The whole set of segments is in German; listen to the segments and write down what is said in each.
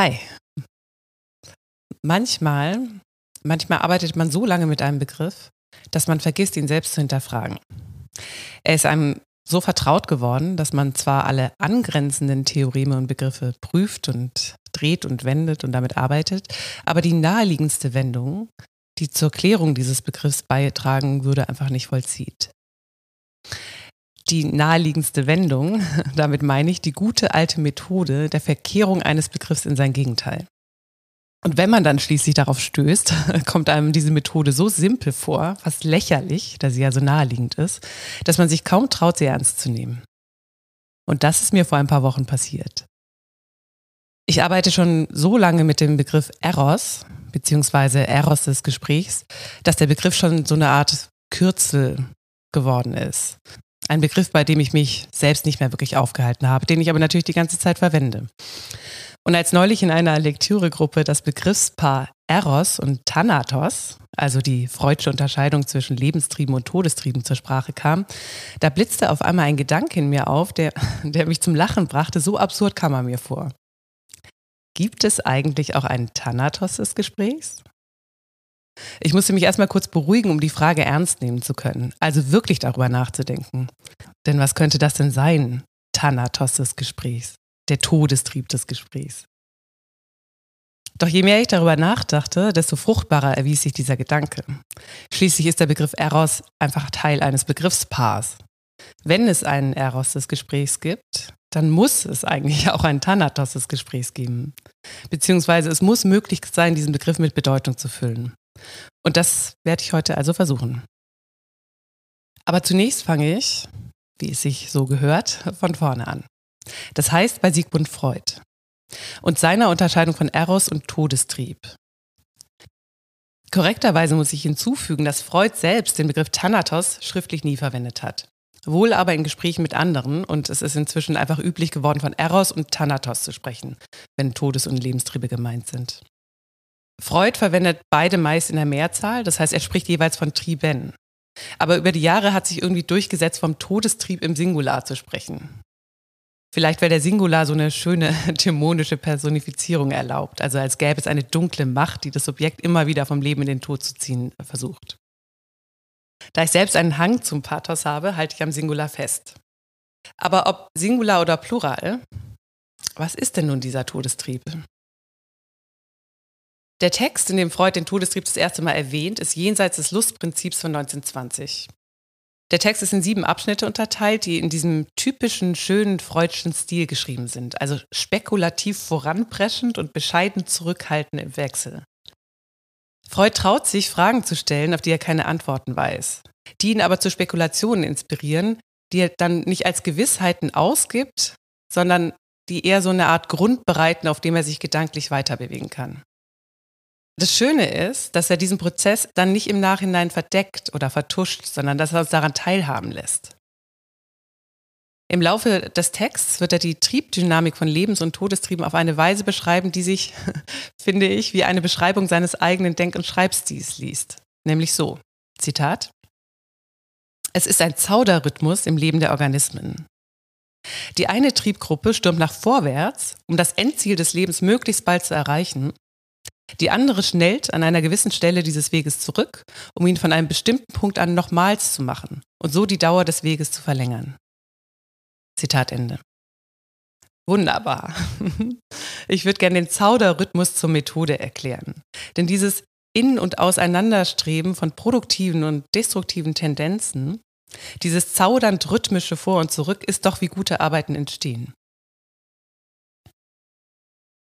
Hi. Manchmal, manchmal arbeitet man so lange mit einem Begriff, dass man vergisst, ihn selbst zu hinterfragen. Er ist einem so vertraut geworden, dass man zwar alle angrenzenden Theoreme und Begriffe prüft und dreht und wendet und damit arbeitet, aber die naheliegendste Wendung, die zur Klärung dieses Begriffs beitragen würde, einfach nicht vollzieht. Die naheliegendste Wendung, damit meine ich die gute alte Methode der Verkehrung eines Begriffs in sein Gegenteil. Und wenn man dann schließlich darauf stößt, kommt einem diese Methode so simpel vor, fast lächerlich, da sie ja so naheliegend ist, dass man sich kaum traut, sie ernst zu nehmen. Und das ist mir vor ein paar Wochen passiert. Ich arbeite schon so lange mit dem Begriff Eros, beziehungsweise Eros des Gesprächs, dass der Begriff schon so eine Art Kürzel geworden ist. Ein Begriff, bei dem ich mich selbst nicht mehr wirklich aufgehalten habe, den ich aber natürlich die ganze Zeit verwende. Und als neulich in einer Lektüregruppe das Begriffspaar Eros und Thanatos, also die freudsche Unterscheidung zwischen Lebenstrieben und Todestrieben zur Sprache kam, da blitzte auf einmal ein Gedanke in mir auf, der, der mich zum Lachen brachte. So absurd kam er mir vor. Gibt es eigentlich auch einen Thanatos des Gesprächs? Ich musste mich erstmal kurz beruhigen, um die Frage ernst nehmen zu können. Also wirklich darüber nachzudenken. Denn was könnte das denn sein? Thanatos des Gesprächs der Todestrieb des Gesprächs. Doch je mehr ich darüber nachdachte, desto fruchtbarer erwies sich dieser Gedanke. Schließlich ist der Begriff Eros einfach Teil eines Begriffspaars. Wenn es einen Eros des Gesprächs gibt, dann muss es eigentlich auch einen Thanatos des Gesprächs geben. Beziehungsweise es muss möglich sein, diesen Begriff mit Bedeutung zu füllen. Und das werde ich heute also versuchen. Aber zunächst fange ich, wie es sich so gehört, von vorne an. Das heißt bei Sigmund Freud und seiner Unterscheidung von Eros und Todestrieb. Korrekterweise muss ich hinzufügen, dass Freud selbst den Begriff Thanatos schriftlich nie verwendet hat. Wohl aber in Gesprächen mit anderen und es ist inzwischen einfach üblich geworden, von Eros und Thanatos zu sprechen, wenn Todes- und Lebenstriebe gemeint sind. Freud verwendet beide meist in der Mehrzahl, das heißt, er spricht jeweils von Trieben. Aber über die Jahre hat sich irgendwie durchgesetzt, vom Todestrieb im Singular zu sprechen. Vielleicht wäre der Singular so eine schöne dämonische Personifizierung erlaubt, also als gäbe es eine dunkle Macht, die das Objekt immer wieder vom Leben in den Tod zu ziehen versucht. Da ich selbst einen Hang zum Pathos habe, halte ich am Singular fest. Aber ob Singular oder Plural, was ist denn nun dieser Todestrieb? Der Text, in dem Freud den Todestrieb das erste Mal erwähnt, ist jenseits des Lustprinzips von 1920. Der Text ist in sieben Abschnitte unterteilt, die in diesem typischen, schönen freudschen Stil geschrieben sind. Also spekulativ voranpreschend und bescheiden zurückhaltend im Wechsel. Freud traut sich, Fragen zu stellen, auf die er keine Antworten weiß, die ihn aber zu Spekulationen inspirieren, die er dann nicht als Gewissheiten ausgibt, sondern die eher so eine Art Grund bereiten, auf dem er sich gedanklich weiterbewegen kann. Das Schöne ist, dass er diesen Prozess dann nicht im Nachhinein verdeckt oder vertuscht, sondern dass er uns daran teilhaben lässt. Im Laufe des Texts wird er die Triebdynamik von Lebens- und Todestrieben auf eine Weise beschreiben, die sich, finde ich, wie eine Beschreibung seines eigenen Denk- und Schreibstils liest. Nämlich so, Zitat, Es ist ein Zauderrhythmus im Leben der Organismen. Die eine Triebgruppe stürmt nach vorwärts, um das Endziel des Lebens möglichst bald zu erreichen, die andere schnellt an einer gewissen Stelle dieses Weges zurück, um ihn von einem bestimmten Punkt an nochmals zu machen und so die Dauer des Weges zu verlängern. Zitat Ende. Wunderbar. Ich würde gerne den Zauderrhythmus zur Methode erklären. Denn dieses In- und Auseinanderstreben von produktiven und destruktiven Tendenzen, dieses zaudernd rhythmische Vor und Zurück ist doch wie gute Arbeiten entstehen.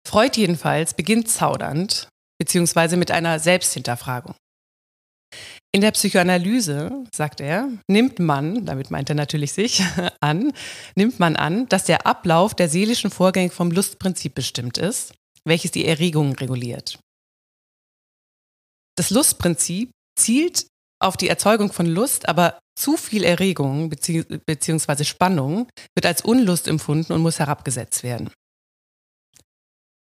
Freud jedenfalls beginnt zaudernd, beziehungsweise mit einer Selbsthinterfragung. In der Psychoanalyse, sagt er, nimmt man, damit meint er natürlich sich, an, nimmt man an, dass der Ablauf der seelischen Vorgänge vom Lustprinzip bestimmt ist, welches die Erregungen reguliert. Das Lustprinzip zielt auf die Erzeugung von Lust, aber zu viel Erregung bzw. Spannung wird als Unlust empfunden und muss herabgesetzt werden.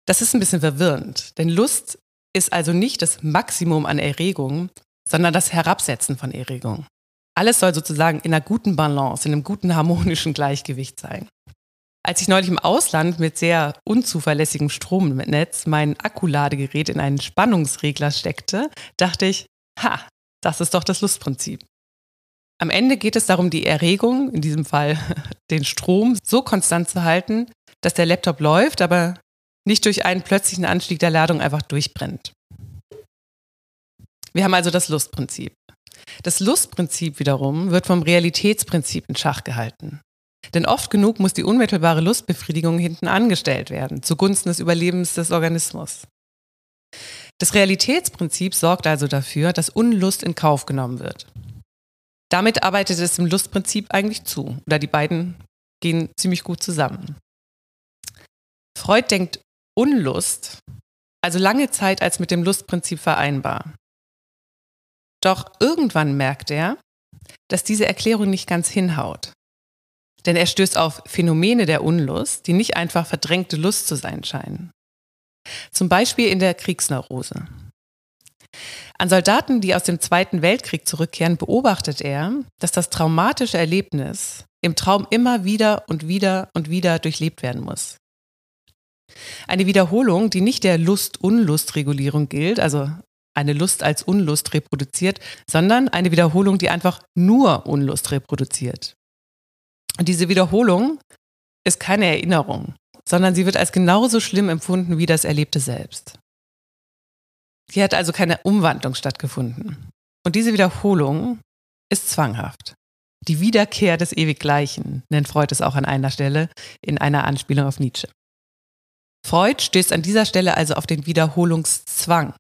Das ist ein bisschen verwirrend, denn Lust ist also nicht das Maximum an Erregung, sondern das Herabsetzen von Erregung. Alles soll sozusagen in einer guten Balance, in einem guten harmonischen Gleichgewicht sein. Als ich neulich im Ausland mit sehr unzuverlässigem Stromnetz mein Akkuladegerät in einen Spannungsregler steckte, dachte ich, ha, das ist doch das Lustprinzip. Am Ende geht es darum, die Erregung, in diesem Fall den Strom, so konstant zu halten, dass der Laptop läuft, aber nicht durch einen plötzlichen Anstieg der Ladung einfach durchbrennt. Wir haben also das Lustprinzip. Das Lustprinzip wiederum wird vom Realitätsprinzip in Schach gehalten. Denn oft genug muss die unmittelbare Lustbefriedigung hinten angestellt werden, zugunsten des Überlebens des Organismus. Das Realitätsprinzip sorgt also dafür, dass Unlust in Kauf genommen wird. Damit arbeitet es im Lustprinzip eigentlich zu, oder die beiden gehen ziemlich gut zusammen. Freud denkt Unlust also lange Zeit als mit dem Lustprinzip vereinbar. Doch irgendwann merkt er, dass diese Erklärung nicht ganz hinhaut. Denn er stößt auf Phänomene der Unlust, die nicht einfach verdrängte Lust zu sein scheinen. Zum Beispiel in der Kriegsneurose. An Soldaten, die aus dem Zweiten Weltkrieg zurückkehren, beobachtet er, dass das traumatische Erlebnis im Traum immer wieder und wieder und wieder durchlebt werden muss. Eine Wiederholung, die nicht der Lust-Unlust-Regulierung gilt, also eine Lust als Unlust reproduziert, sondern eine Wiederholung, die einfach nur Unlust reproduziert. Und diese Wiederholung ist keine Erinnerung, sondern sie wird als genauso schlimm empfunden wie das Erlebte selbst. Hier hat also keine Umwandlung stattgefunden. Und diese Wiederholung ist zwanghaft. Die Wiederkehr des Ewiggleichen nennt Freud es auch an einer Stelle in einer Anspielung auf Nietzsche. Freud stößt an dieser Stelle also auf den Wiederholungszwang.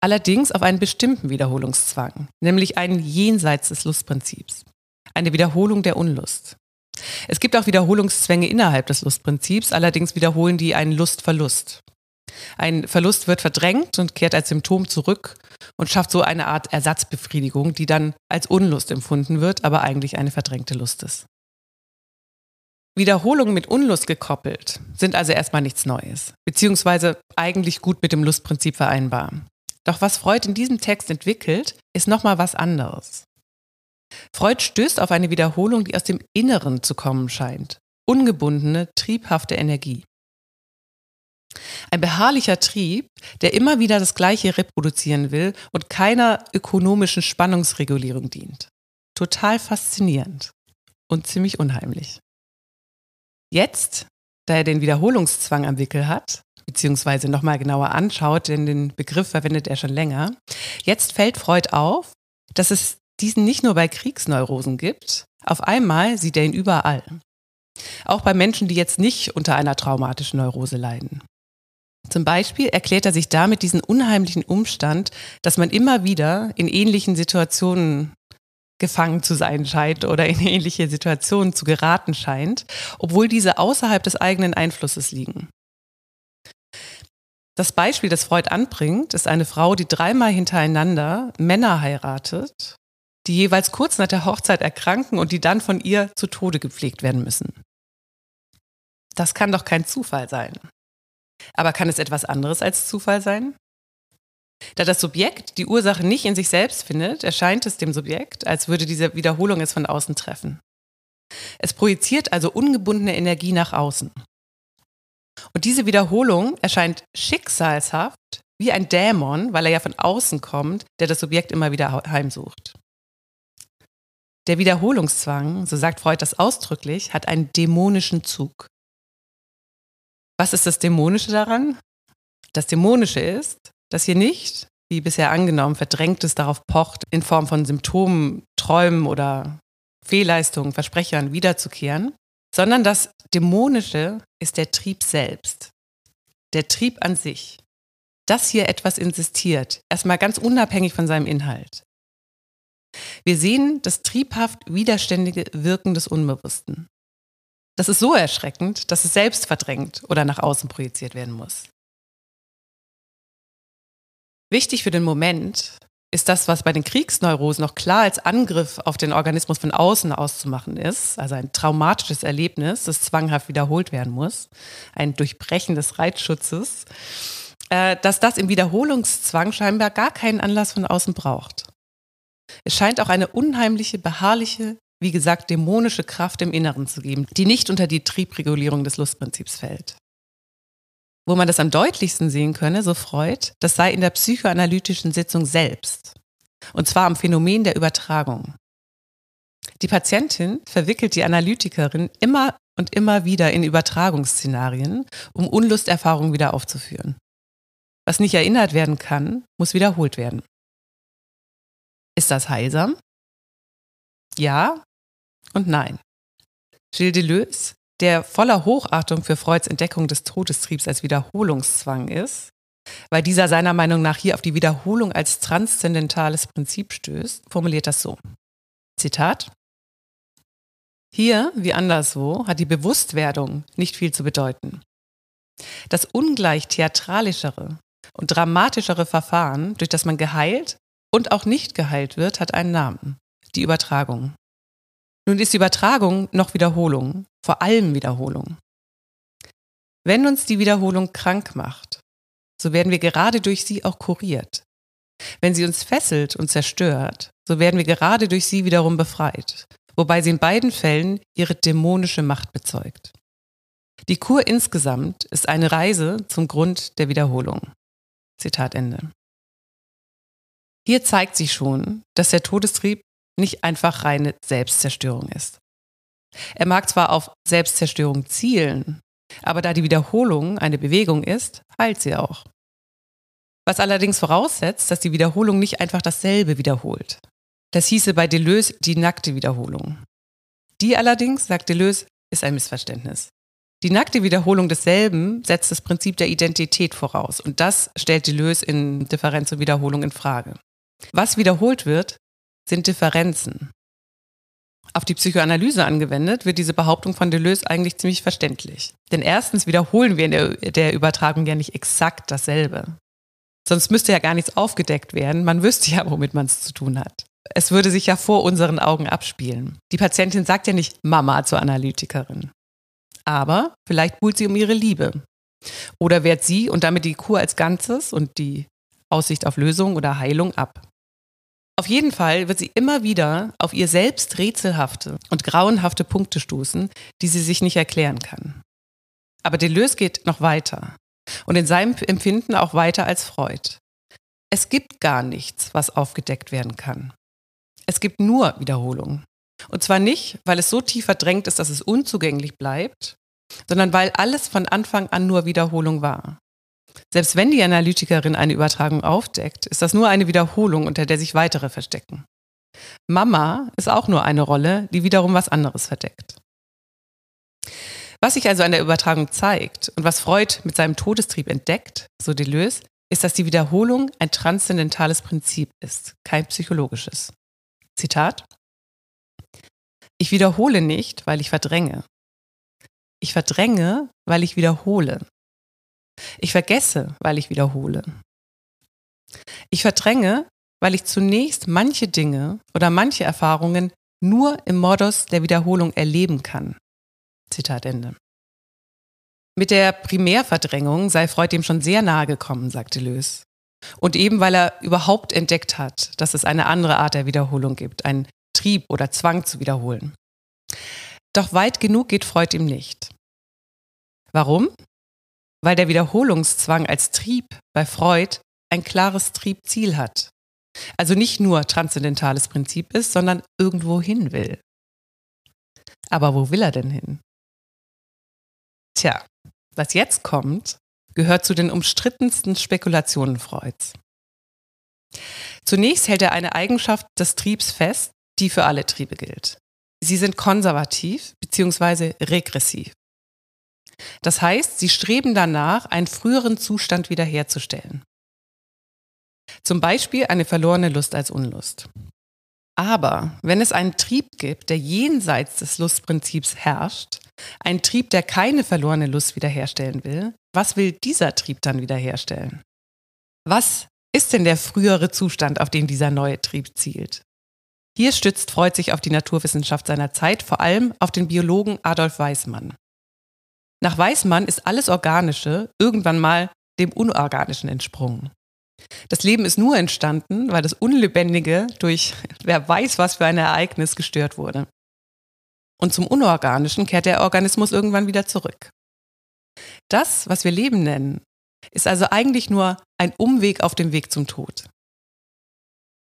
Allerdings auf einen bestimmten Wiederholungszwang, nämlich einen jenseits des Lustprinzips. Eine Wiederholung der Unlust. Es gibt auch Wiederholungszwänge innerhalb des Lustprinzips, allerdings wiederholen die einen Lustverlust. Ein Verlust wird verdrängt und kehrt als Symptom zurück und schafft so eine Art Ersatzbefriedigung, die dann als Unlust empfunden wird, aber eigentlich eine verdrängte Lust ist. Wiederholungen mit Unlust gekoppelt sind also erstmal nichts Neues, beziehungsweise eigentlich gut mit dem Lustprinzip vereinbar. Doch was Freud in diesem Text entwickelt, ist nochmal was anderes. Freud stößt auf eine Wiederholung, die aus dem Inneren zu kommen scheint. Ungebundene, triebhafte Energie. Ein beharrlicher Trieb, der immer wieder das Gleiche reproduzieren will und keiner ökonomischen Spannungsregulierung dient. Total faszinierend und ziemlich unheimlich. Jetzt, da er den Wiederholungszwang am Wickel hat, beziehungsweise nochmal genauer anschaut, denn den Begriff verwendet er schon länger, jetzt fällt Freud auf, dass es diesen nicht nur bei Kriegsneurosen gibt, auf einmal sieht er ihn überall. Auch bei Menschen, die jetzt nicht unter einer traumatischen Neurose leiden. Zum Beispiel erklärt er sich damit diesen unheimlichen Umstand, dass man immer wieder in ähnlichen Situationen gefangen zu sein scheint oder in ähnliche Situationen zu geraten scheint, obwohl diese außerhalb des eigenen Einflusses liegen. Das Beispiel, das Freud anbringt, ist eine Frau, die dreimal hintereinander Männer heiratet, die jeweils kurz nach der Hochzeit erkranken und die dann von ihr zu Tode gepflegt werden müssen. Das kann doch kein Zufall sein. Aber kann es etwas anderes als Zufall sein? Da das Subjekt die Ursache nicht in sich selbst findet, erscheint es dem Subjekt, als würde diese Wiederholung es von außen treffen. Es projiziert also ungebundene Energie nach außen. Und diese Wiederholung erscheint schicksalshaft wie ein Dämon, weil er ja von außen kommt, der das Subjekt immer wieder heimsucht. Der Wiederholungszwang, so sagt Freud das ausdrücklich, hat einen dämonischen Zug. Was ist das Dämonische daran? Das Dämonische ist, dass hier nicht, wie bisher angenommen, verdrängtes darauf pocht, in Form von Symptomen, Träumen oder Fehlleistungen, Versprechern wiederzukehren, sondern das Dämonische ist der Trieb selbst. Der Trieb an sich. Dass hier etwas insistiert, erstmal ganz unabhängig von seinem Inhalt. Wir sehen das triebhaft widerständige Wirken des Unbewussten. Das ist so erschreckend, dass es selbst verdrängt oder nach außen projiziert werden muss. Wichtig für den Moment ist das, was bei den Kriegsneurosen noch klar als Angriff auf den Organismus von außen auszumachen ist, also ein traumatisches Erlebnis, das zwanghaft wiederholt werden muss, ein Durchbrechen des Reizschutzes, äh, dass das im Wiederholungszwang scheinbar gar keinen Anlass von außen braucht. Es scheint auch eine unheimliche, beharrliche wie gesagt, dämonische Kraft im Inneren zu geben, die nicht unter die Triebregulierung des Lustprinzips fällt. Wo man das am deutlichsten sehen könne, so Freud, das sei in der psychoanalytischen Sitzung selbst. Und zwar am Phänomen der Übertragung. Die Patientin verwickelt die Analytikerin immer und immer wieder in Übertragungsszenarien, um Unlusterfahrungen wieder aufzuführen. Was nicht erinnert werden kann, muss wiederholt werden. Ist das heilsam? Ja und nein. Gilles Deleuze, der voller Hochachtung für Freuds Entdeckung des Todestriebs als Wiederholungszwang ist, weil dieser seiner Meinung nach hier auf die Wiederholung als transzendentales Prinzip stößt, formuliert das so. Zitat. Hier, wie anderswo, hat die Bewusstwerdung nicht viel zu bedeuten. Das ungleich theatralischere und dramatischere Verfahren, durch das man geheilt und auch nicht geheilt wird, hat einen Namen. Die Übertragung. Nun ist Übertragung noch Wiederholung, vor allem Wiederholung. Wenn uns die Wiederholung krank macht, so werden wir gerade durch sie auch kuriert. Wenn sie uns fesselt und zerstört, so werden wir gerade durch sie wiederum befreit wobei sie in beiden Fällen ihre dämonische Macht bezeugt. Die Kur insgesamt ist eine Reise zum Grund der Wiederholung. Zitat Ende. Hier zeigt sich schon, dass der Todestrieb nicht einfach reine Selbstzerstörung ist. Er mag zwar auf Selbstzerstörung zielen, aber da die Wiederholung eine Bewegung ist, heilt sie auch. Was allerdings voraussetzt, dass die Wiederholung nicht einfach dasselbe wiederholt, das hieße bei Deleuze die nackte Wiederholung. Die allerdings, sagt Deleuze, ist ein Missverständnis. Die nackte Wiederholung desselben setzt das Prinzip der Identität voraus und das stellt Deleuze in Differenz und Wiederholung in Frage. Was wiederholt wird, sind Differenzen. Auf die Psychoanalyse angewendet wird diese Behauptung von Deleuze eigentlich ziemlich verständlich. Denn erstens wiederholen wir in der, Übertragung ja nicht exakt dasselbe. Sonst müsste ja gar nichts aufgedeckt werden, man wüsste ja, womit man es zu tun hat es würde sich ja vor unseren Augen abspielen. Die Patientin sagt ja nicht Mama zur Analytikerin. Aber vielleicht buhlt sie um ihre Liebe. Oder wehrt sie und damit die Kur als Ganzes und die Aussicht auf Lösung oder Heilung ab. Auf jeden Fall wird sie immer wieder auf ihr selbst rätselhafte und grauenhafte Punkte stoßen, die sie sich nicht erklären kann. Aber Deleuze geht noch weiter und in seinem Empfinden auch weiter als Freud. Es gibt gar nichts, was aufgedeckt werden kann. Es gibt nur Wiederholung. Und zwar nicht, weil es so tief verdrängt ist, dass es unzugänglich bleibt, sondern weil alles von Anfang an nur Wiederholung war. Selbst wenn die Analytikerin eine Übertragung aufdeckt, ist das nur eine Wiederholung, unter der sich weitere verstecken. Mama ist auch nur eine Rolle, die wiederum was anderes verdeckt. Was sich also an der Übertragung zeigt und was Freud mit seinem Todestrieb entdeckt, so Deleuze, ist, dass die Wiederholung ein transzendentales Prinzip ist, kein psychologisches. Zitat. Ich wiederhole nicht, weil ich verdränge. Ich verdränge, weil ich wiederhole. Ich vergesse, weil ich wiederhole. Ich verdränge, weil ich zunächst manche Dinge oder manche Erfahrungen nur im Modus der Wiederholung erleben kann. Zitat Ende. Mit der Primärverdrängung sei Freud dem schon sehr nahe gekommen, sagte Lös. Und eben weil er überhaupt entdeckt hat, dass es eine andere Art der Wiederholung gibt, einen Trieb oder Zwang zu wiederholen. Doch weit genug geht Freud ihm nicht. Warum? Weil der Wiederholungszwang als Trieb bei Freud ein klares Triebziel hat. Also nicht nur transzendentales Prinzip ist, sondern irgendwo hin will. Aber wo will er denn hin? Tja, was jetzt kommt, gehört zu den umstrittensten Spekulationen Freuds. Zunächst hält er eine Eigenschaft des Triebs fest, die für alle Triebe gilt. Sie sind konservativ bzw. regressiv. Das heißt, sie streben danach, einen früheren Zustand wiederherzustellen. Zum Beispiel eine verlorene Lust als Unlust. Aber wenn es einen Trieb gibt, der jenseits des Lustprinzips herrscht, ein Trieb, der keine verlorene Lust wiederherstellen will, was will dieser Trieb dann wiederherstellen? Was ist denn der frühere Zustand, auf den dieser neue Trieb zielt? Hier stützt Freud sich auf die Naturwissenschaft seiner Zeit, vor allem auf den Biologen Adolf Weismann. Nach Weismann ist alles Organische irgendwann mal dem Unorganischen entsprungen. Das Leben ist nur entstanden, weil das Unlebendige durch wer weiß was für ein Ereignis gestört wurde. und zum Unorganischen kehrt der Organismus irgendwann wieder zurück. Das, was wir Leben nennen, ist also eigentlich nur ein Umweg auf dem Weg zum Tod.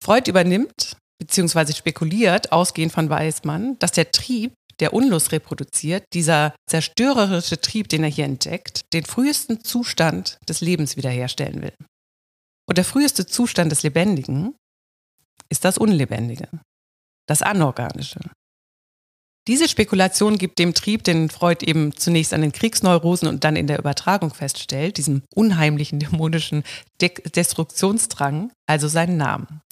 Freud übernimmt bzw. spekuliert, ausgehend von Weismann, dass der Trieb, der Unlust reproduziert, dieser zerstörerische Trieb, den er hier entdeckt, den frühesten Zustand des Lebens wiederherstellen will. Und der früheste Zustand des Lebendigen ist das Unlebendige, das Anorganische. Diese Spekulation gibt dem Trieb, den Freud eben zunächst an den Kriegsneurosen und dann in der Übertragung feststellt, diesem unheimlichen dämonischen De Destruktionsdrang, also seinen Namen.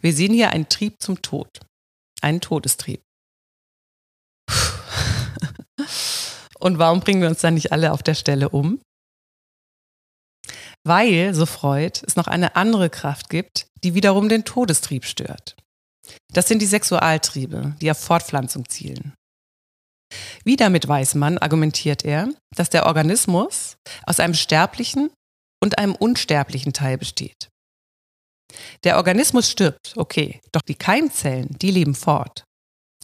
Wir sehen hier einen Trieb zum Tod, einen Todestrieb. Und warum bringen wir uns dann nicht alle auf der Stelle um? Weil, so Freud, es noch eine andere Kraft gibt, die wiederum den Todestrieb stört. Das sind die Sexualtriebe, die auf Fortpflanzung zielen. Wieder mit Weismann argumentiert er, dass der Organismus aus einem sterblichen und einem unsterblichen Teil besteht. Der Organismus stirbt, okay, doch die Keimzellen, die leben fort.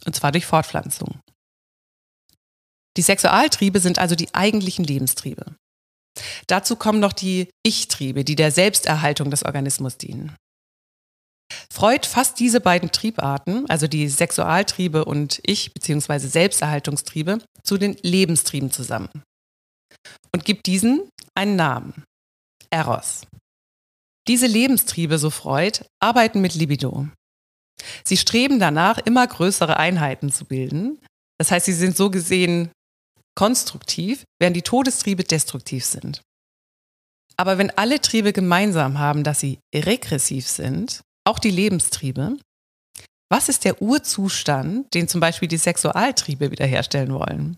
Und zwar durch Fortpflanzung. Die Sexualtriebe sind also die eigentlichen Lebenstriebe. Dazu kommen noch die Ich-Triebe, die der Selbsterhaltung des Organismus dienen. Freud fasst diese beiden Triebarten, also die Sexualtriebe und Ich- bzw. Selbsterhaltungstriebe, zu den Lebenstrieben zusammen und gibt diesen einen Namen. Eros. Diese Lebenstriebe, so Freud, arbeiten mit Libido. Sie streben danach, immer größere Einheiten zu bilden. Das heißt, sie sind so gesehen konstruktiv, während die Todestriebe destruktiv sind. Aber wenn alle Triebe gemeinsam haben, dass sie regressiv sind, auch die Lebenstriebe. Was ist der Urzustand, den zum Beispiel die Sexualtriebe wiederherstellen wollen?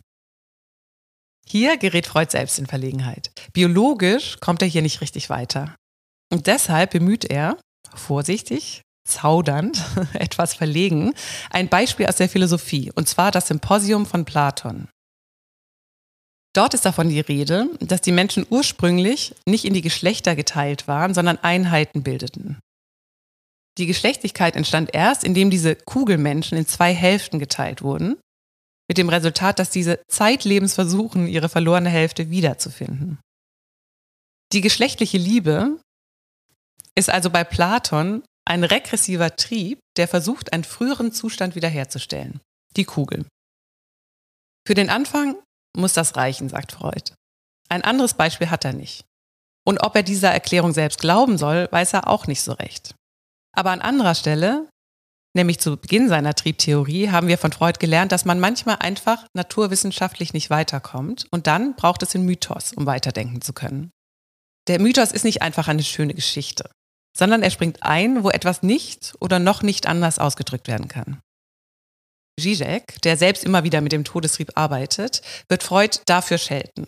Hier gerät Freud selbst in Verlegenheit. Biologisch kommt er hier nicht richtig weiter. Und deshalb bemüht er, vorsichtig, zaudernd, etwas verlegen, ein Beispiel aus der Philosophie, und zwar das Symposium von Platon. Dort ist davon die Rede, dass die Menschen ursprünglich nicht in die Geschlechter geteilt waren, sondern Einheiten bildeten. Die Geschlechtlichkeit entstand erst, indem diese Kugelmenschen in zwei Hälften geteilt wurden, mit dem Resultat, dass diese zeitlebens versuchen, ihre verlorene Hälfte wiederzufinden. Die geschlechtliche Liebe ist also bei Platon ein regressiver Trieb, der versucht, einen früheren Zustand wiederherzustellen. Die Kugel. Für den Anfang muss das reichen, sagt Freud. Ein anderes Beispiel hat er nicht. Und ob er dieser Erklärung selbst glauben soll, weiß er auch nicht so recht. Aber an anderer Stelle, nämlich zu Beginn seiner Triebtheorie, haben wir von Freud gelernt, dass man manchmal einfach naturwissenschaftlich nicht weiterkommt und dann braucht es den Mythos, um weiterdenken zu können. Der Mythos ist nicht einfach eine schöne Geschichte, sondern er springt ein, wo etwas nicht oder noch nicht anders ausgedrückt werden kann. Zizek, der selbst immer wieder mit dem Todestrieb arbeitet, wird Freud dafür schelten.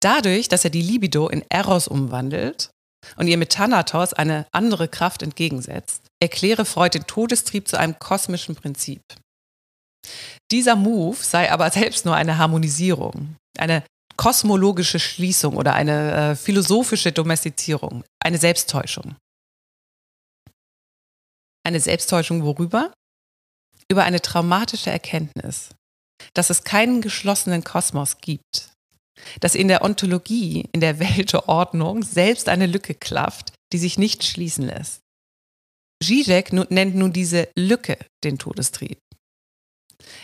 Dadurch, dass er die Libido in Eros umwandelt, und ihr mit Thanatos eine andere Kraft entgegensetzt, erkläre Freud den Todestrieb zu einem kosmischen Prinzip. Dieser Move sei aber selbst nur eine Harmonisierung, eine kosmologische Schließung oder eine äh, philosophische Domestizierung, eine Selbsttäuschung. Eine Selbsttäuschung worüber? Über eine traumatische Erkenntnis, dass es keinen geschlossenen Kosmos gibt, dass in der Ontologie, in der Weltordnung selbst eine Lücke klafft, die sich nicht schließen lässt. Zizek nennt nun diese Lücke den Todestrieb.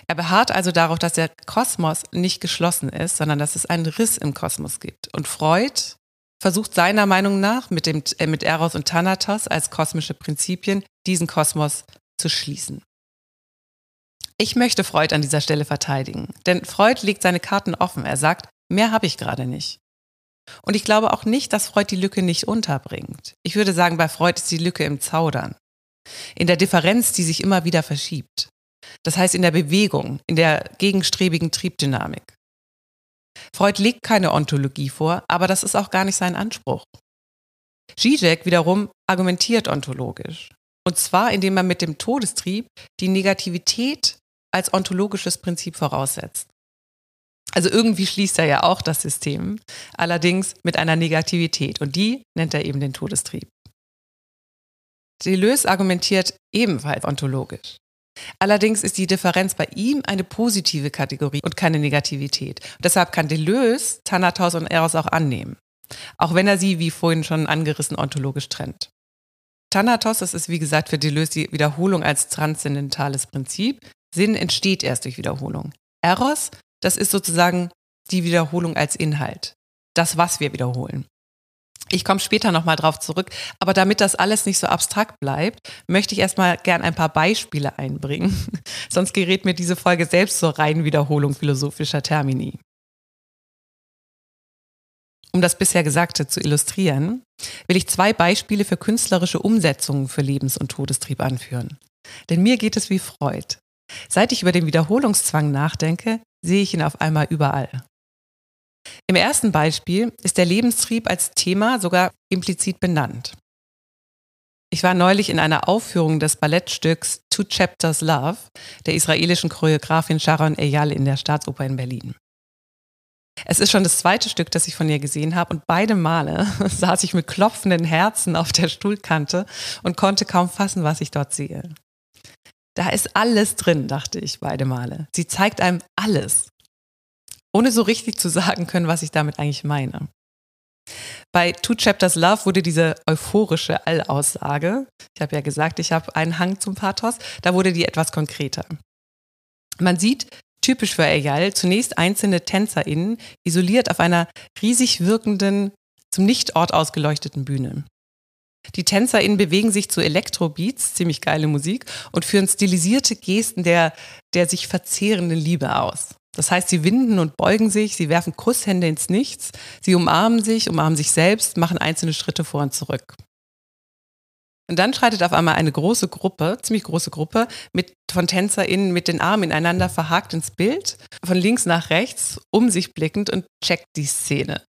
Er beharrt also darauf, dass der Kosmos nicht geschlossen ist, sondern dass es einen Riss im Kosmos gibt. Und Freud versucht seiner Meinung nach mit, dem, äh, mit Eros und Thanatos als kosmische Prinzipien diesen Kosmos zu schließen. Ich möchte Freud an dieser Stelle verteidigen, denn Freud legt seine Karten offen. Er sagt, Mehr habe ich gerade nicht. Und ich glaube auch nicht, dass Freud die Lücke nicht unterbringt. Ich würde sagen, bei Freud ist die Lücke im Zaudern. In der Differenz, die sich immer wieder verschiebt. Das heißt in der Bewegung, in der gegenstrebigen Triebdynamik. Freud legt keine Ontologie vor, aber das ist auch gar nicht sein Anspruch. Zizek wiederum argumentiert ontologisch. Und zwar, indem er mit dem Todestrieb die Negativität als ontologisches Prinzip voraussetzt. Also irgendwie schließt er ja auch das System, allerdings mit einer Negativität und die nennt er eben den Todestrieb. Deleuze argumentiert ebenfalls ontologisch. Allerdings ist die Differenz bei ihm eine positive Kategorie und keine Negativität. Und deshalb kann Deleuze Thanatos und Eros auch annehmen, auch wenn er sie, wie vorhin schon angerissen, ontologisch trennt. Thanatos, das ist wie gesagt für Deleuze die Wiederholung als transzendentales Prinzip. Sinn entsteht erst durch Wiederholung. Eros, das ist sozusagen die Wiederholung als Inhalt. Das, was wir wiederholen. Ich komme später nochmal drauf zurück, aber damit das alles nicht so abstrakt bleibt, möchte ich erstmal gern ein paar Beispiele einbringen. Sonst gerät mir diese Folge selbst zur reinen Wiederholung philosophischer Termini. Um das bisher Gesagte zu illustrieren, will ich zwei Beispiele für künstlerische Umsetzungen für Lebens- und Todestrieb anführen. Denn mir geht es wie Freud. Seit ich über den Wiederholungszwang nachdenke, sehe ich ihn auf einmal überall. Im ersten Beispiel ist der Lebenstrieb als Thema sogar implizit benannt. Ich war neulich in einer Aufführung des Ballettstücks Two Chapters Love der israelischen Choreografin Sharon Eyal in der Staatsoper in Berlin. Es ist schon das zweite Stück, das ich von ihr gesehen habe und beide Male saß ich mit klopfenden Herzen auf der Stuhlkante und konnte kaum fassen, was ich dort sehe. Da ist alles drin, dachte ich beide Male. Sie zeigt einem alles ohne so richtig zu sagen können, was ich damit eigentlich meine. Bei Two Chapters Love wurde diese euphorische Allaussage, ich habe ja gesagt, ich habe einen Hang zum Pathos, da wurde die etwas konkreter. Man sieht, typisch für Eyal, zunächst einzelne TänzerInnen isoliert auf einer riesig wirkenden, zum Nichtort ausgeleuchteten Bühne. Die TänzerInnen bewegen sich zu Elektrobeats, ziemlich geile Musik, und führen stilisierte Gesten der, der sich verzehrenden Liebe aus. Das heißt, sie winden und beugen sich, sie werfen Kusshände ins Nichts, sie umarmen sich, umarmen sich selbst, machen einzelne Schritte vor und zurück. Und dann schreitet auf einmal eine große Gruppe, ziemlich große Gruppe, mit, von TänzerInnen mit den Armen ineinander verhakt ins Bild, von links nach rechts, um sich blickend und checkt die Szene.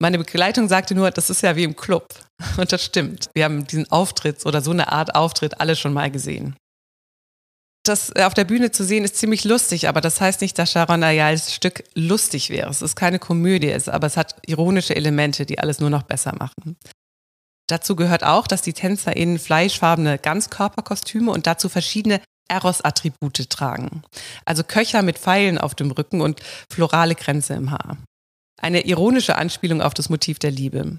Meine Begleitung sagte nur, das ist ja wie im Club. Und das stimmt. Wir haben diesen Auftritt oder so eine Art Auftritt alle schon mal gesehen das auf der Bühne zu sehen ist ziemlich lustig, aber das heißt nicht, dass Sharon Ayals Stück lustig wäre. Es ist keine Komödie, aber es hat ironische Elemente, die alles nur noch besser machen. Dazu gehört auch, dass die TänzerInnen fleischfarbene Ganzkörperkostüme und dazu verschiedene Eros-Attribute tragen. Also Köcher mit Pfeilen auf dem Rücken und florale Kränze im Haar. Eine ironische Anspielung auf das Motiv der Liebe.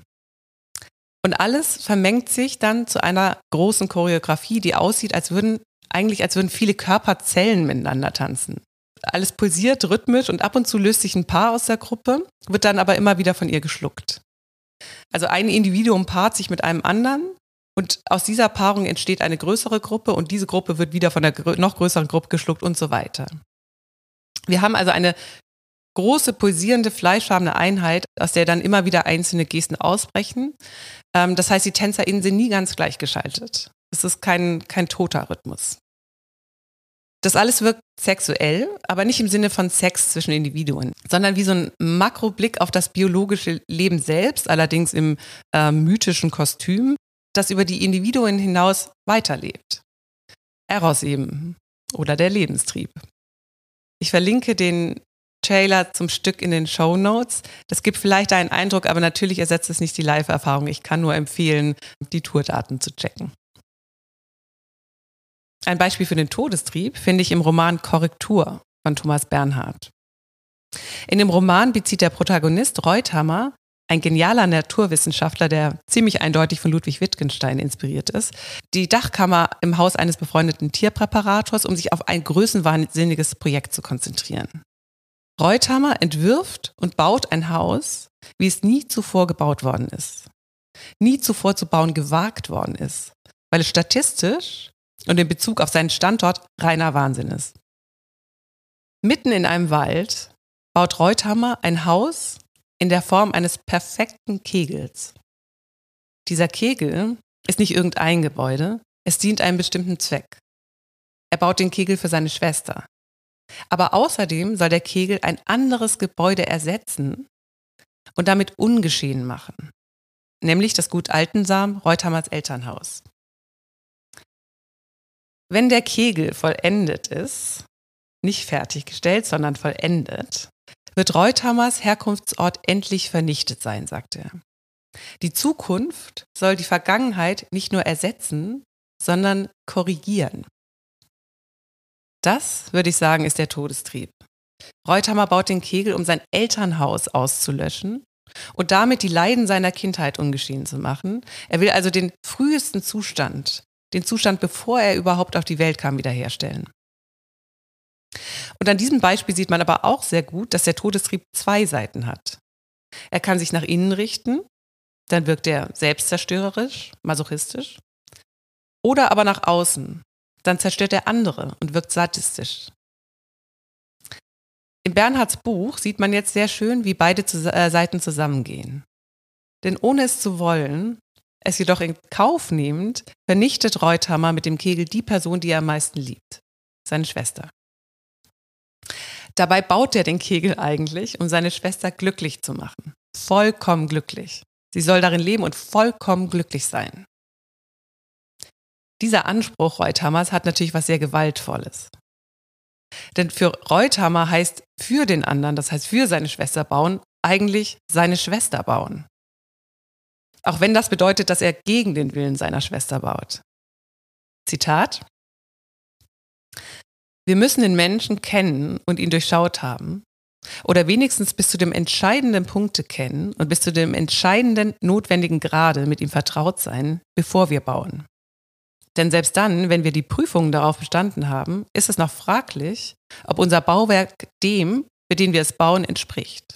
Und alles vermengt sich dann zu einer großen Choreografie, die aussieht, als würden eigentlich, als würden viele Körperzellen miteinander tanzen. Alles pulsiert rhythmisch und ab und zu löst sich ein Paar aus der Gruppe, wird dann aber immer wieder von ihr geschluckt. Also ein Individuum paart sich mit einem anderen und aus dieser Paarung entsteht eine größere Gruppe und diese Gruppe wird wieder von der noch größeren Gruppe geschluckt und so weiter. Wir haben also eine große, pulsierende, fleischfarbene Einheit, aus der dann immer wieder einzelne Gesten ausbrechen. Ähm, das heißt, die TänzerInnen sind nie ganz gleichgeschaltet. Es ist kein, kein toter Rhythmus. Das alles wirkt sexuell, aber nicht im Sinne von Sex zwischen Individuen, sondern wie so ein Makroblick auf das biologische Leben selbst, allerdings im äh, mythischen Kostüm, das über die Individuen hinaus weiterlebt. Eros eben oder der Lebenstrieb. Ich verlinke den Trailer zum Stück in den Show Notes. Das gibt vielleicht einen Eindruck, aber natürlich ersetzt es nicht die Live-Erfahrung. Ich kann nur empfehlen, die Tourdaten zu checken. Ein Beispiel für den Todestrieb finde ich im Roman Korrektur von Thomas Bernhard. In dem Roman bezieht der Protagonist Reuthammer, ein genialer Naturwissenschaftler, der ziemlich eindeutig von Ludwig Wittgenstein inspiriert ist, die Dachkammer im Haus eines befreundeten Tierpräparators, um sich auf ein größenwahnsinniges Projekt zu konzentrieren. Reuthammer entwirft und baut ein Haus, wie es nie zuvor gebaut worden ist. Nie zuvor zu bauen gewagt worden ist, weil es statistisch und in Bezug auf seinen Standort reiner Wahnsinn ist. Mitten in einem Wald baut Reuthammer ein Haus in der Form eines perfekten Kegels. Dieser Kegel ist nicht irgendein Gebäude, es dient einem bestimmten Zweck. Er baut den Kegel für seine Schwester. Aber außerdem soll der Kegel ein anderes Gebäude ersetzen und damit ungeschehen machen, nämlich das Gut Altensam, Reuthammers Elternhaus. Wenn der Kegel vollendet ist, nicht fertiggestellt, sondern vollendet, wird Reuthammers Herkunftsort endlich vernichtet sein, sagt er. Die Zukunft soll die Vergangenheit nicht nur ersetzen, sondern korrigieren. Das, würde ich sagen, ist der Todestrieb. Reuthammer baut den Kegel, um sein Elternhaus auszulöschen und damit die Leiden seiner Kindheit ungeschehen zu machen. Er will also den frühesten Zustand, den Zustand, bevor er überhaupt auf die Welt kam, wiederherstellen. Und an diesem Beispiel sieht man aber auch sehr gut, dass der Todestrieb zwei Seiten hat. Er kann sich nach innen richten, dann wirkt er selbstzerstörerisch, masochistisch. Oder aber nach außen, dann zerstört er andere und wirkt sadistisch. In Bernhards Buch sieht man jetzt sehr schön, wie beide äh, Seiten zusammengehen. Denn ohne es zu wollen, es jedoch in Kauf nehmend, vernichtet Reuthammer mit dem Kegel die Person, die er am meisten liebt, seine Schwester. Dabei baut er den Kegel eigentlich, um seine Schwester glücklich zu machen. Vollkommen glücklich. Sie soll darin leben und vollkommen glücklich sein. Dieser Anspruch Reuthammers hat natürlich was sehr Gewaltvolles. Denn für Reuthammer heißt für den anderen, das heißt für seine Schwester bauen, eigentlich seine Schwester bauen. Auch wenn das bedeutet, dass er gegen den Willen seiner Schwester baut. Zitat. Wir müssen den Menschen kennen und ihn durchschaut haben. Oder wenigstens bis zu dem entscheidenden Punkte kennen und bis zu dem entscheidenden notwendigen Grade mit ihm vertraut sein, bevor wir bauen. Denn selbst dann, wenn wir die Prüfungen darauf bestanden haben, ist es noch fraglich, ob unser Bauwerk dem, für den wir es bauen, entspricht.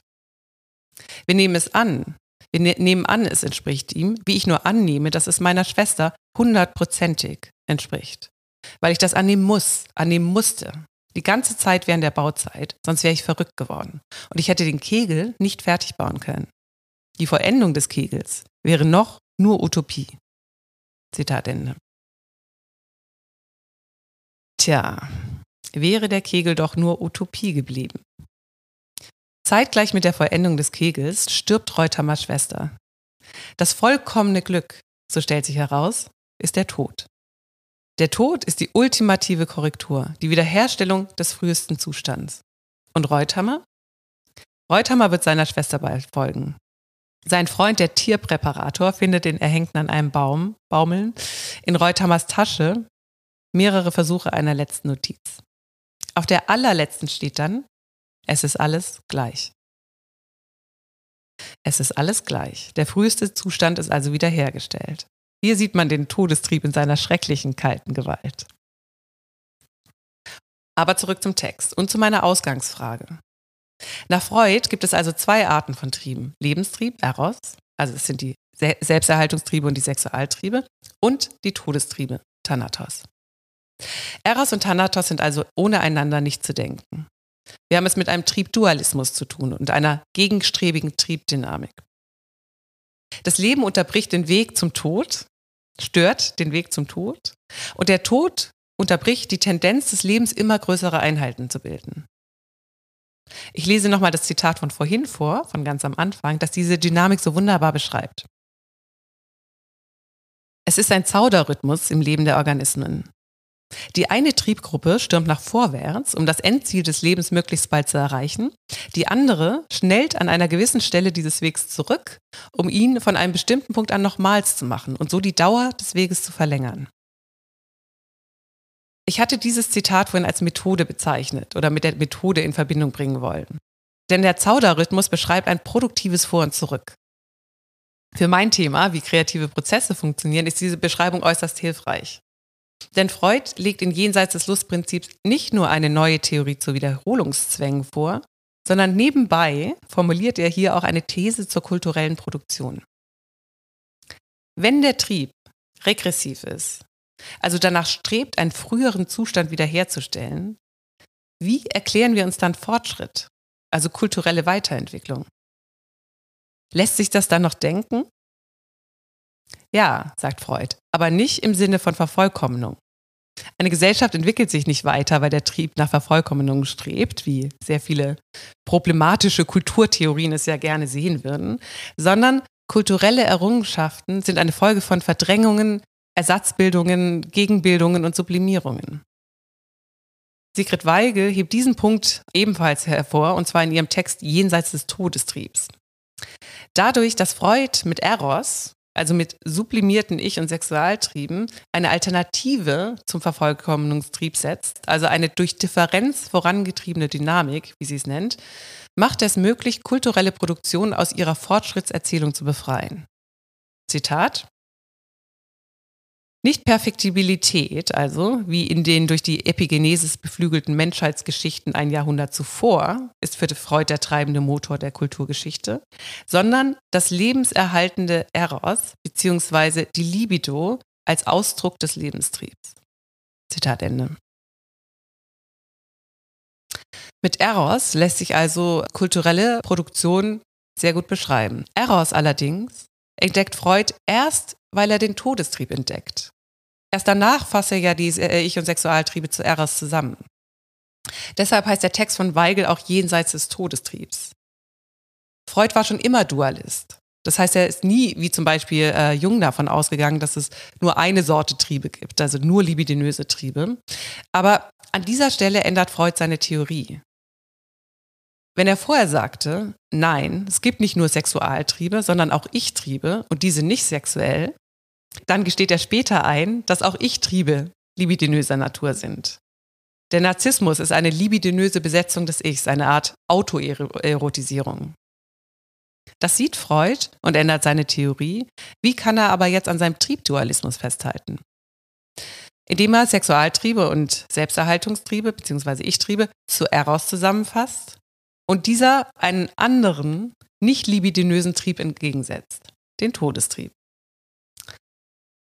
Wir nehmen es an. Wir ne nehmen an, es entspricht ihm, wie ich nur annehme, dass es meiner Schwester hundertprozentig entspricht. Weil ich das annehmen muss, annehmen musste. Die ganze Zeit während der Bauzeit, sonst wäre ich verrückt geworden. Und ich hätte den Kegel nicht fertig bauen können. Die Vollendung des Kegels wäre noch nur Utopie. Zitat Ende. Tja, wäre der Kegel doch nur Utopie geblieben. Zeitgleich mit der Vollendung des Kegels stirbt Reuthammers Schwester. Das vollkommene Glück, so stellt sich heraus, ist der Tod. Der Tod ist die ultimative Korrektur, die Wiederherstellung des frühesten Zustands. Und Reuthammer? Reuthammer wird seiner Schwester bald folgen. Sein Freund, der Tierpräparator, findet den Erhängten an einem Baum baumeln. In Reuthammers Tasche mehrere Versuche einer letzten Notiz. Auf der allerletzten steht dann, es ist alles gleich. Es ist alles gleich. Der früheste Zustand ist also wiederhergestellt. Hier sieht man den Todestrieb in seiner schrecklichen kalten Gewalt. Aber zurück zum Text und zu meiner Ausgangsfrage. Nach Freud gibt es also zwei Arten von Trieben. Lebenstrieb, Eros, also es sind die Selbsterhaltungstriebe und die Sexualtriebe, und die Todestriebe, Thanatos. Eros und Thanatos sind also ohne einander nicht zu denken. Wir haben es mit einem Triebdualismus zu tun und einer gegenstrebigen Triebdynamik. Das Leben unterbricht den Weg zum Tod, stört den Weg zum Tod und der Tod unterbricht die Tendenz des Lebens, immer größere Einheiten zu bilden. Ich lese nochmal das Zitat von vorhin vor, von ganz am Anfang, das diese Dynamik so wunderbar beschreibt. Es ist ein Zauderrhythmus im Leben der Organismen. Die eine Triebgruppe stürmt nach vorwärts, um das Endziel des Lebens möglichst bald zu erreichen. Die andere schnellt an einer gewissen Stelle dieses Wegs zurück, um ihn von einem bestimmten Punkt an nochmals zu machen und so die Dauer des Weges zu verlängern. Ich hatte dieses Zitat vorhin als Methode bezeichnet oder mit der Methode in Verbindung bringen wollen. Denn der Zauderrhythmus beschreibt ein produktives Vor und Zurück. Für mein Thema, wie kreative Prozesse funktionieren, ist diese Beschreibung äußerst hilfreich. Denn Freud legt in Jenseits des Lustprinzips nicht nur eine neue Theorie zu Wiederholungszwängen vor, sondern nebenbei formuliert er hier auch eine These zur kulturellen Produktion. Wenn der Trieb regressiv ist, also danach strebt, einen früheren Zustand wiederherzustellen, wie erklären wir uns dann Fortschritt, also kulturelle Weiterentwicklung? Lässt sich das dann noch denken? Ja, sagt Freud, aber nicht im Sinne von Vervollkommnung. Eine Gesellschaft entwickelt sich nicht weiter, weil der Trieb nach Vervollkommnung strebt, wie sehr viele problematische Kulturtheorien es ja gerne sehen würden, sondern kulturelle Errungenschaften sind eine Folge von Verdrängungen, Ersatzbildungen, Gegenbildungen und Sublimierungen. Sigrid Weigel hebt diesen Punkt ebenfalls hervor, und zwar in ihrem Text Jenseits des Todestriebs. Dadurch, dass Freud mit Eros also mit sublimierten Ich- und Sexualtrieben, eine Alternative zum Vervollkommnungstrieb setzt, also eine durch Differenz vorangetriebene Dynamik, wie sie es nennt, macht es möglich, kulturelle Produktion aus ihrer Fortschrittserzählung zu befreien. Zitat nicht-Perfektibilität, also wie in den durch die Epigenesis beflügelten Menschheitsgeschichten ein Jahrhundert zuvor, ist für Freud der treibende Motor der Kulturgeschichte, sondern das lebenserhaltende Eros bzw. die Libido als Ausdruck des Lebenstriebs. Zitat Ende. Mit Eros lässt sich also kulturelle Produktion sehr gut beschreiben. Eros allerdings entdeckt Freud erst, weil er den Todestrieb entdeckt. Erst danach fasst er ja die äh, Ich- und Sexualtriebe zu Eros zusammen. Deshalb heißt der Text von Weigel auch jenseits des Todestriebs. Freud war schon immer Dualist. Das heißt, er ist nie, wie zum Beispiel äh, Jung, davon ausgegangen, dass es nur eine Sorte Triebe gibt, also nur libidinöse Triebe. Aber an dieser Stelle ändert Freud seine Theorie. Wenn er vorher sagte, nein, es gibt nicht nur Sexualtriebe, sondern auch Ich-Triebe und diese nicht sexuell, dann gesteht er später ein, dass auch Ich-Triebe libidinöser Natur sind. Der Narzissmus ist eine libidinöse Besetzung des Ichs, eine Art Autoerotisierung. Das sieht Freud und ändert seine Theorie. Wie kann er aber jetzt an seinem Triebdualismus festhalten? Indem er Sexualtriebe und Selbsterhaltungstriebe bzw. Ich-Triebe zu Eros zusammenfasst und dieser einen anderen, nicht libidinösen Trieb entgegensetzt, den Todestrieb.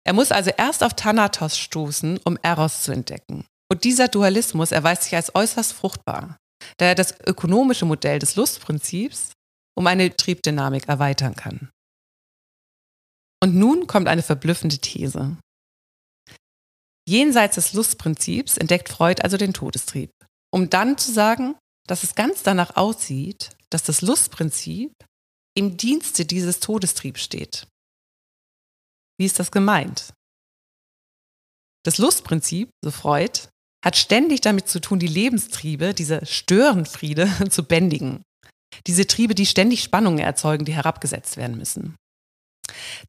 Er muss also erst auf Thanatos stoßen, um Eros zu entdecken. Und dieser Dualismus erweist sich als äußerst fruchtbar, da er das ökonomische Modell des Lustprinzips um eine Triebdynamik erweitern kann. Und nun kommt eine verblüffende These. Jenseits des Lustprinzips entdeckt Freud also den Todestrieb, um dann zu sagen, dass es ganz danach aussieht, dass das Lustprinzip im Dienste dieses Todestriebs steht. Wie ist das gemeint? Das Lustprinzip, so Freud, hat ständig damit zu tun, die Lebenstriebe, diese Störenfriede, zu bändigen. Diese Triebe, die ständig Spannungen erzeugen, die herabgesetzt werden müssen.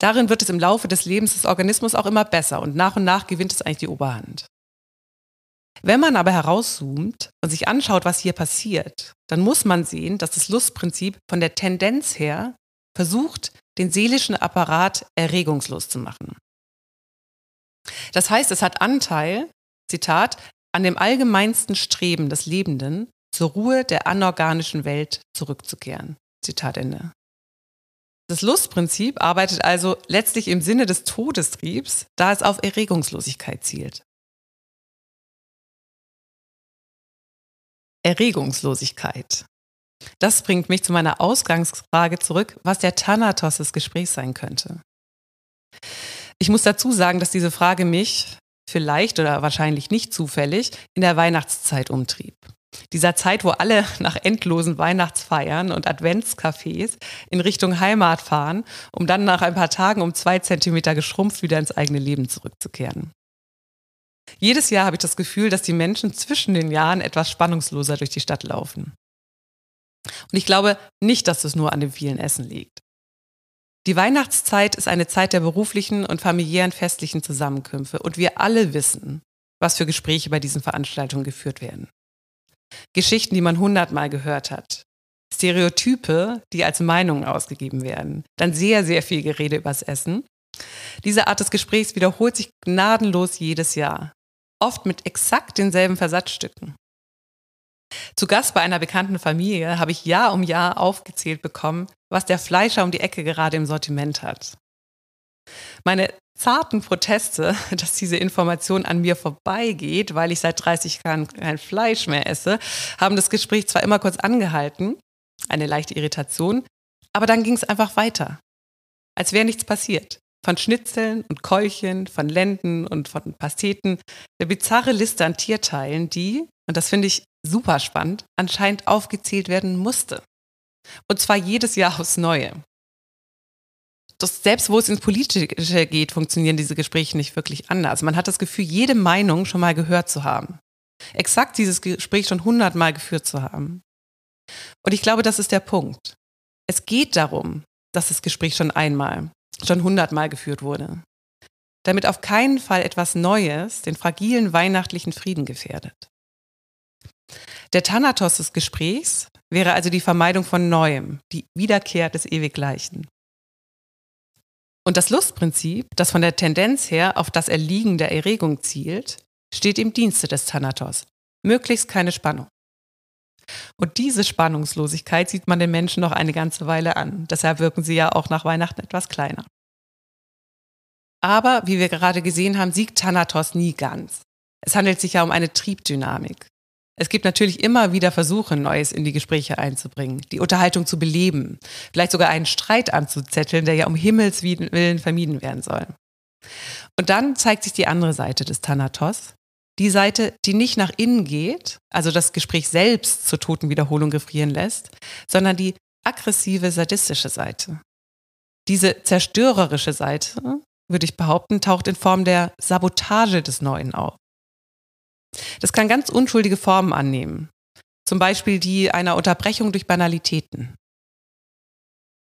Darin wird es im Laufe des Lebens des Organismus auch immer besser und nach und nach gewinnt es eigentlich die Oberhand. Wenn man aber herauszoomt und sich anschaut, was hier passiert, dann muss man sehen, dass das Lustprinzip von der Tendenz her versucht, den seelischen Apparat erregungslos zu machen. Das heißt, es hat Anteil, Zitat, an dem allgemeinsten Streben des Lebenden, zur Ruhe der anorganischen Welt zurückzukehren. Zitat Ende. Das Lustprinzip arbeitet also letztlich im Sinne des Todestriebs, da es auf Erregungslosigkeit zielt. Erregungslosigkeit. Das bringt mich zu meiner Ausgangsfrage zurück, was der Thanatos des Gesprächs sein könnte. Ich muss dazu sagen, dass diese Frage mich vielleicht oder wahrscheinlich nicht zufällig in der Weihnachtszeit umtrieb. Dieser Zeit, wo alle nach endlosen Weihnachtsfeiern und Adventscafés in Richtung Heimat fahren, um dann nach ein paar Tagen um zwei Zentimeter geschrumpft wieder ins eigene Leben zurückzukehren. Jedes Jahr habe ich das Gefühl, dass die Menschen zwischen den Jahren etwas spannungsloser durch die Stadt laufen. Und ich glaube nicht, dass es nur an dem vielen Essen liegt. Die Weihnachtszeit ist eine Zeit der beruflichen und familiären festlichen Zusammenkünfte und wir alle wissen, was für Gespräche bei diesen Veranstaltungen geführt werden. Geschichten, die man hundertmal gehört hat. Stereotype, die als Meinungen ausgegeben werden. Dann sehr, sehr viel Gerede übers Essen. Diese Art des Gesprächs wiederholt sich gnadenlos jedes Jahr. Oft mit exakt denselben Versatzstücken. Zu Gast bei einer bekannten Familie habe ich Jahr um Jahr aufgezählt bekommen, was der Fleischer um die Ecke gerade im Sortiment hat. Meine zarten Proteste, dass diese Information an mir vorbeigeht, weil ich seit 30 Jahren kein Fleisch mehr esse, haben das Gespräch zwar immer kurz angehalten, eine leichte Irritation, aber dann ging es einfach weiter, als wäre nichts passiert. Von Schnitzeln und Keulchen, von Lenden und von Pasteten, eine bizarre Liste an Tierteilen, die, und das finde ich super spannend, anscheinend aufgezählt werden musste. Und zwar jedes Jahr aufs Neue. Das, selbst wo es ins Politische geht, funktionieren diese Gespräche nicht wirklich anders. Man hat das Gefühl, jede Meinung schon mal gehört zu haben. Exakt dieses Gespräch schon hundertmal geführt zu haben. Und ich glaube, das ist der Punkt. Es geht darum, dass das Gespräch schon einmal schon hundertmal geführt wurde. Damit auf keinen Fall etwas Neues den fragilen weihnachtlichen Frieden gefährdet. Der Thanatos des Gesprächs wäre also die Vermeidung von Neuem, die Wiederkehr des Ewiggleichen. Und das Lustprinzip, das von der Tendenz her auf das Erliegen der Erregung zielt, steht im Dienste des Thanatos. Möglichst keine Spannung. Und diese Spannungslosigkeit sieht man den Menschen noch eine ganze Weile an. Deshalb wirken sie ja auch nach Weihnachten etwas kleiner. Aber wie wir gerade gesehen haben, siegt Thanatos nie ganz. Es handelt sich ja um eine Triebdynamik. Es gibt natürlich immer wieder Versuche, Neues in die Gespräche einzubringen, die Unterhaltung zu beleben, vielleicht sogar einen Streit anzuzetteln, der ja um Himmels Willen vermieden werden soll. Und dann zeigt sich die andere Seite des Thanatos, die Seite, die nicht nach innen geht, also das Gespräch selbst zur toten Wiederholung gefrieren lässt, sondern die aggressive, sadistische Seite. Diese zerstörerische Seite, würde ich behaupten, taucht in Form der Sabotage des Neuen auf. Das kann ganz unschuldige Formen annehmen, zum Beispiel die einer Unterbrechung durch Banalitäten.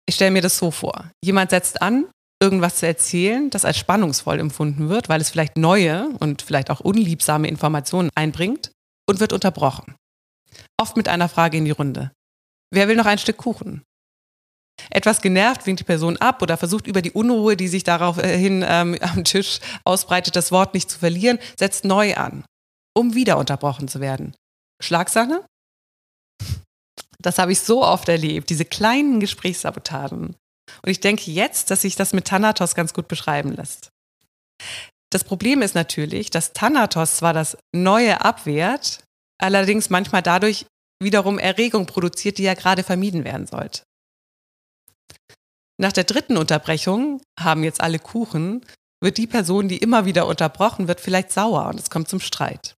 Ich stelle mir das so vor. Jemand setzt an, irgendwas zu erzählen, das als spannungsvoll empfunden wird, weil es vielleicht neue und vielleicht auch unliebsame Informationen einbringt und wird unterbrochen. Oft mit einer Frage in die Runde. Wer will noch ein Stück Kuchen? Etwas genervt winkt die Person ab oder versucht über die Unruhe, die sich daraufhin ähm, am Tisch ausbreitet, das Wort nicht zu verlieren, setzt neu an, um wieder unterbrochen zu werden. Schlagsahne? Das habe ich so oft erlebt, diese kleinen Gesprächssabotagen. Und ich denke jetzt, dass sich das mit Thanatos ganz gut beschreiben lässt. Das Problem ist natürlich, dass Thanatos zwar das Neue abwehrt, allerdings manchmal dadurch wiederum Erregung produziert, die ja gerade vermieden werden sollte. Nach der dritten Unterbrechung haben jetzt alle Kuchen, wird die Person, die immer wieder unterbrochen wird, vielleicht sauer und es kommt zum Streit.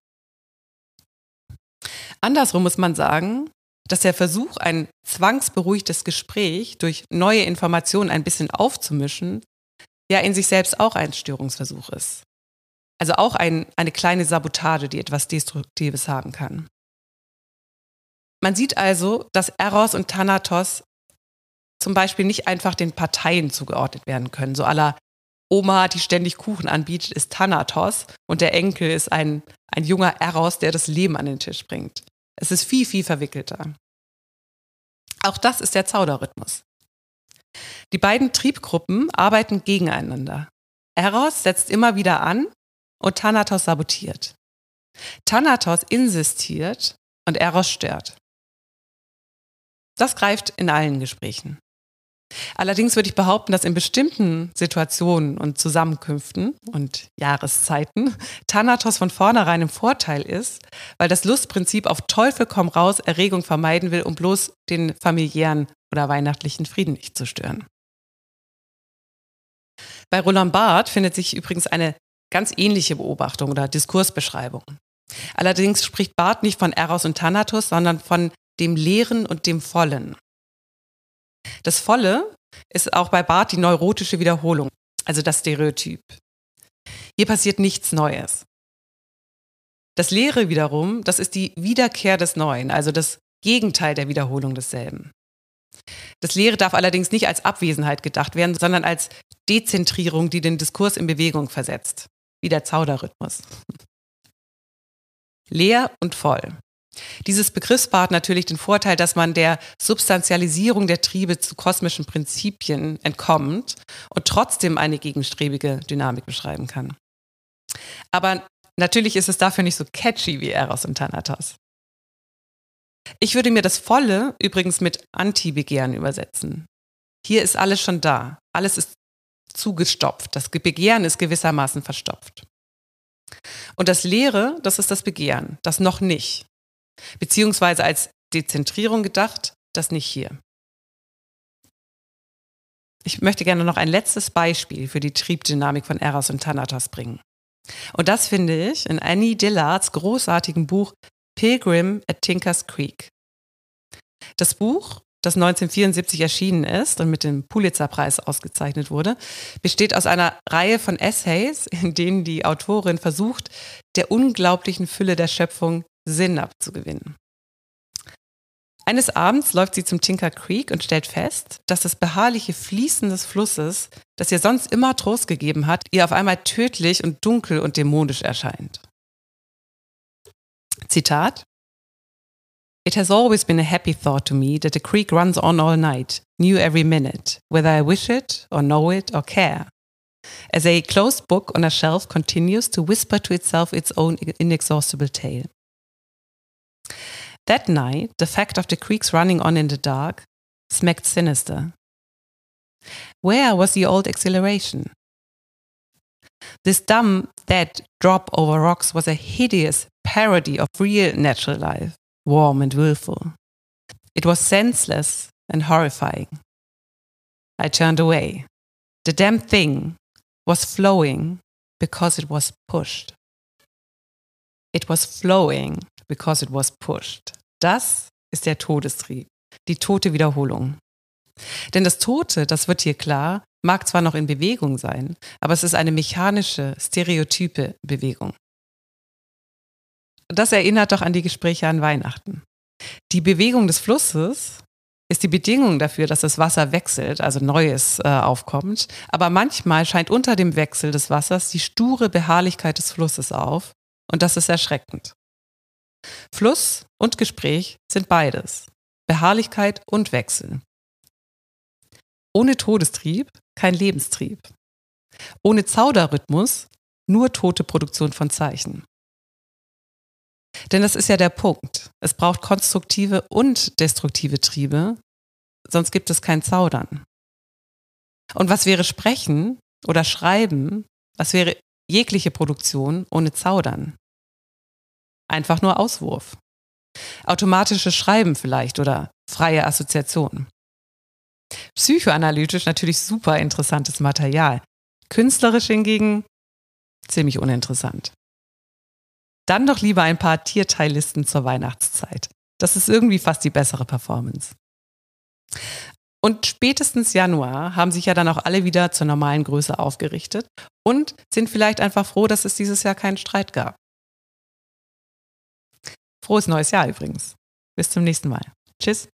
Andersrum muss man sagen, dass der Versuch, ein zwangsberuhigtes Gespräch durch neue Informationen ein bisschen aufzumischen, ja in sich selbst auch ein Störungsversuch ist. Also auch ein, eine kleine Sabotage, die etwas Destruktives haben kann. Man sieht also, dass Eros und Thanatos zum Beispiel nicht einfach den Parteien zugeordnet werden können. So aller Oma, die ständig Kuchen anbietet, ist Thanatos und der Enkel ist ein, ein junger Eros, der das Leben an den Tisch bringt. Es ist viel, viel verwickelter. Auch das ist der Zauderrhythmus. Die beiden Triebgruppen arbeiten gegeneinander. Eros setzt immer wieder an und Thanatos sabotiert. Thanatos insistiert und Eros stört. Das greift in allen Gesprächen. Allerdings würde ich behaupten, dass in bestimmten Situationen und Zusammenkünften und Jahreszeiten Thanatos von vornherein im Vorteil ist, weil das Lustprinzip auf Teufel komm raus Erregung vermeiden will, um bloß den familiären oder weihnachtlichen Frieden nicht zu stören. Bei Roland Barth findet sich übrigens eine ganz ähnliche Beobachtung oder Diskursbeschreibung. Allerdings spricht Barth nicht von Eros und Thanatos, sondern von dem Leeren und dem Vollen. Das Volle ist auch bei Barth die neurotische Wiederholung, also das Stereotyp. Hier passiert nichts Neues. Das Leere wiederum, das ist die Wiederkehr des Neuen, also das Gegenteil der Wiederholung desselben. Das Leere darf allerdings nicht als Abwesenheit gedacht werden, sondern als Dezentrierung, die den Diskurs in Bewegung versetzt, wie der Zauderrhythmus. Leer und voll. Dieses Begriffspaar hat natürlich den Vorteil, dass man der Substantialisierung der Triebe zu kosmischen Prinzipien entkommt und trotzdem eine gegenstrebige Dynamik beschreiben kann. Aber natürlich ist es dafür nicht so catchy wie Eros und Thanatos. Ich würde mir das Volle übrigens mit Anti-Begehren übersetzen. Hier ist alles schon da. Alles ist zugestopft. Das Begehren ist gewissermaßen verstopft. Und das Leere, das ist das Begehren, das noch nicht. Beziehungsweise als Dezentrierung gedacht, das nicht hier. Ich möchte gerne noch ein letztes Beispiel für die Triebdynamik von Eros und Thanatos bringen. Und das finde ich in Annie Dillards großartigen Buch Pilgrim at Tinker's Creek. Das Buch, das 1974 erschienen ist und mit dem Pulitzerpreis ausgezeichnet wurde, besteht aus einer Reihe von Essays, in denen die Autorin versucht, der unglaublichen Fülle der Schöpfung Sinn abzugewinnen. Eines Abends läuft sie zum Tinker Creek und stellt fest, dass das beharrliche Fließen des Flusses, das ihr sonst immer Trost gegeben hat, ihr auf einmal tödlich und dunkel und dämonisch erscheint. Zitat It has always been a happy thought to me that the creek runs on all night, new every minute, whether I wish it or know it or care. As a closed book on a shelf continues to whisper to itself its own inexhaustible tale. That night, the fact of the creeks running on in the dark smacked sinister. Where was the old exhilaration? This dumb, dead drop over rocks was a hideous parody of real natural life, warm and willful. It was senseless and horrifying. I turned away. The damn thing was flowing because it was pushed. It was flowing because it was pushed. Das ist der Todestrieb, die tote Wiederholung. Denn das Tote, das wird hier klar, mag zwar noch in Bewegung sein, aber es ist eine mechanische, stereotype Bewegung. Das erinnert doch an die Gespräche an Weihnachten. Die Bewegung des Flusses ist die Bedingung dafür, dass das Wasser wechselt, also Neues äh, aufkommt. Aber manchmal scheint unter dem Wechsel des Wassers die sture Beharrlichkeit des Flusses auf. Und das ist erschreckend. Fluss und Gespräch sind beides. Beharrlichkeit und Wechsel. Ohne Todestrieb kein Lebenstrieb. Ohne Zauderrhythmus nur tote Produktion von Zeichen. Denn das ist ja der Punkt. Es braucht konstruktive und destruktive Triebe, sonst gibt es kein Zaudern. Und was wäre Sprechen oder Schreiben? Was wäre jegliche Produktion ohne Zaudern? Einfach nur Auswurf. Automatisches Schreiben vielleicht oder freie Assoziation. Psychoanalytisch natürlich super interessantes Material. Künstlerisch hingegen ziemlich uninteressant. Dann doch lieber ein paar Tierteillisten zur Weihnachtszeit. Das ist irgendwie fast die bessere Performance. Und spätestens Januar haben sich ja dann auch alle wieder zur normalen Größe aufgerichtet und sind vielleicht einfach froh, dass es dieses Jahr keinen Streit gab. Frohes neues Jahr übrigens. Bis zum nächsten Mal. Tschüss.